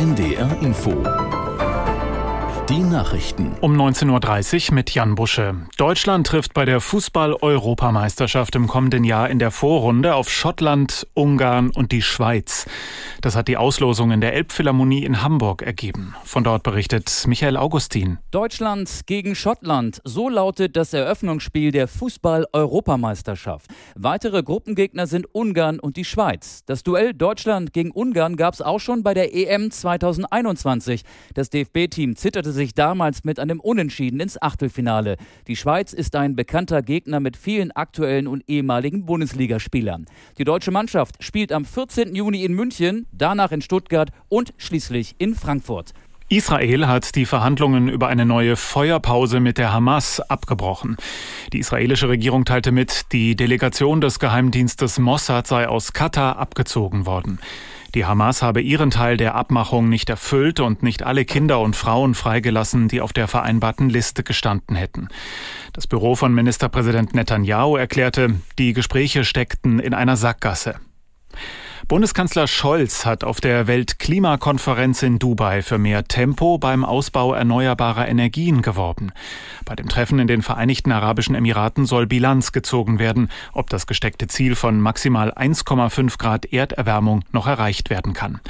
NDR Info die Nachrichten. Um 19.30 Uhr mit Jan Busche. Deutschland trifft bei der Fußball-Europameisterschaft im kommenden Jahr in der Vorrunde auf Schottland, Ungarn und die Schweiz. Das hat die Auslosung in der Elbphilharmonie in Hamburg ergeben. Von dort berichtet Michael Augustin. Deutschland gegen Schottland. So lautet das Eröffnungsspiel der Fußball-Europameisterschaft. Weitere Gruppengegner sind Ungarn und die Schweiz. Das Duell Deutschland gegen Ungarn gab es auch schon bei der EM 2021. Das DFB-Team zitterte sich sich damals mit einem Unentschieden ins Achtelfinale. Die Schweiz ist ein bekannter Gegner mit vielen aktuellen und ehemaligen Bundesligaspielern. Die deutsche Mannschaft spielt am 14. Juni in München, danach in Stuttgart und schließlich in Frankfurt. Israel hat die Verhandlungen über eine neue Feuerpause mit der Hamas abgebrochen. Die israelische Regierung teilte mit, die Delegation des Geheimdienstes Mossad sei aus Katar abgezogen worden. Die Hamas habe ihren Teil der Abmachung nicht erfüllt und nicht alle Kinder und Frauen freigelassen, die auf der vereinbarten Liste gestanden hätten. Das Büro von Ministerpräsident Netanyahu erklärte, die Gespräche steckten in einer Sackgasse. Bundeskanzler Scholz hat auf der Weltklimakonferenz in Dubai für mehr Tempo beim Ausbau erneuerbarer Energien geworben. Bei dem Treffen in den Vereinigten Arabischen Emiraten soll Bilanz gezogen werden, ob das gesteckte Ziel von maximal 1,5 Grad Erderwärmung noch erreicht werden kann.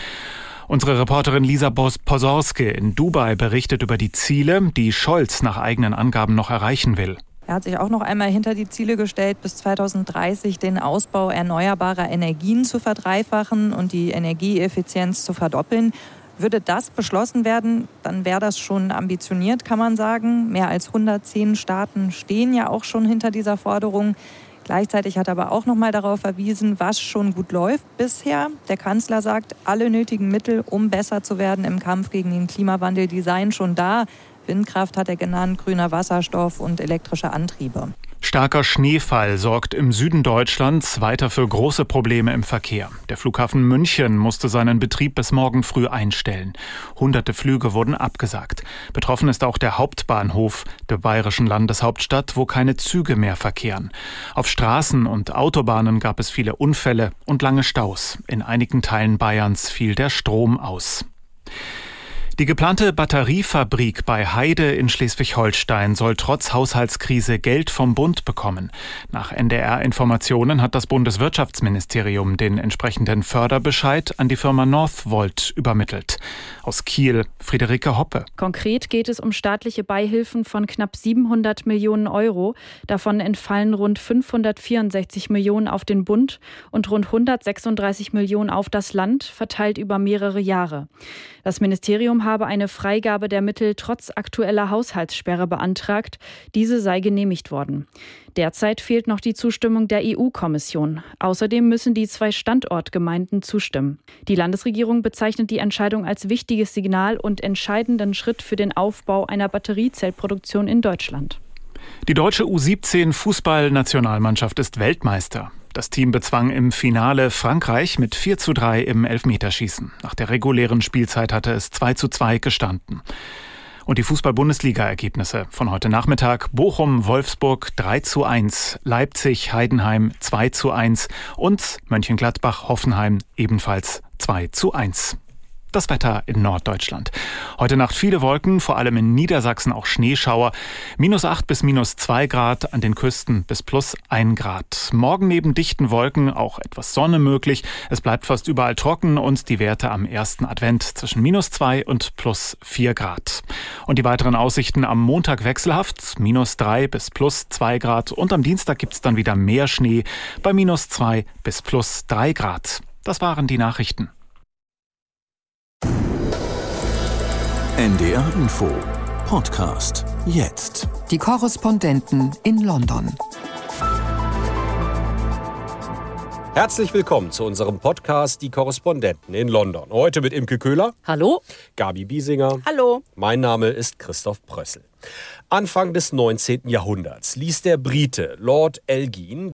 Unsere Reporterin Lisa Posorske in Dubai berichtet über die Ziele, die Scholz nach eigenen Angaben noch erreichen will. Er hat sich auch noch einmal hinter die Ziele gestellt, bis 2030 den Ausbau erneuerbarer Energien zu verdreifachen und die Energieeffizienz zu verdoppeln. Würde das beschlossen werden, dann wäre das schon ambitioniert, kann man sagen. Mehr als 110 Staaten stehen ja auch schon hinter dieser Forderung. Gleichzeitig hat er aber auch noch mal darauf verwiesen, was schon gut läuft bisher. Der Kanzler sagt, alle nötigen Mittel, um besser zu werden im Kampf gegen den Klimawandel, die seien schon da. Windkraft hat er genannt, grüner Wasserstoff und elektrische Antriebe. Starker Schneefall sorgt im Süden Deutschlands weiter für große Probleme im Verkehr. Der Flughafen München musste seinen Betrieb bis morgen früh einstellen. Hunderte Flüge wurden abgesagt. Betroffen ist auch der Hauptbahnhof der bayerischen Landeshauptstadt, wo keine Züge mehr verkehren. Auf Straßen und Autobahnen gab es viele Unfälle und lange Staus. In einigen Teilen Bayerns fiel der Strom aus. Die geplante Batteriefabrik bei Heide in Schleswig-Holstein soll trotz Haushaltskrise Geld vom Bund bekommen. Nach NDR-Informationen hat das Bundeswirtschaftsministerium den entsprechenden Förderbescheid an die Firma Northvolt übermittelt. Aus Kiel, Friederike Hoppe. Konkret geht es um staatliche Beihilfen von knapp 700 Millionen Euro. Davon entfallen rund 564 Millionen auf den Bund und rund 136 Millionen auf das Land, verteilt über mehrere Jahre. Das Ministerium habe eine Freigabe der Mittel trotz aktueller Haushaltssperre beantragt. Diese sei genehmigt worden. Derzeit fehlt noch die Zustimmung der EU-Kommission. Außerdem müssen die zwei Standortgemeinden zustimmen. Die Landesregierung bezeichnet die Entscheidung als wichtiges Signal und entscheidenden Schritt für den Aufbau einer Batteriezellproduktion in Deutschland. Die deutsche U17 Fußballnationalmannschaft ist Weltmeister. Das Team bezwang im Finale Frankreich mit 4 zu 3 im Elfmeterschießen. Nach der regulären Spielzeit hatte es 2 zu 2 gestanden. Und die Fußball-Bundesliga-Ergebnisse von heute Nachmittag. Bochum, Wolfsburg 3 zu 1, Leipzig, Heidenheim 2 zu 1 und Mönchengladbach, Hoffenheim ebenfalls 2 zu 1. Das Wetter in Norddeutschland. Heute Nacht viele Wolken, vor allem in Niedersachsen auch Schneeschauer. Minus 8 bis minus 2 Grad, an den Küsten bis plus 1 Grad. Morgen neben dichten Wolken auch etwas Sonne möglich. Es bleibt fast überall trocken und die Werte am ersten Advent zwischen minus 2 und plus 4 Grad. Und die weiteren Aussichten am Montag wechselhaft, minus 3 bis plus 2 Grad. Und am Dienstag gibt es dann wieder mehr Schnee bei minus 2 bis plus 3 Grad. Das waren die Nachrichten. NDR Info Podcast jetzt. Die Korrespondenten in London. Herzlich willkommen zu unserem Podcast Die Korrespondenten in London. Heute mit Imke Köhler. Hallo. Gabi Biesinger. Hallo. Mein Name ist Christoph Prössel. Anfang des 19. Jahrhunderts ließ der Brite Lord Elgin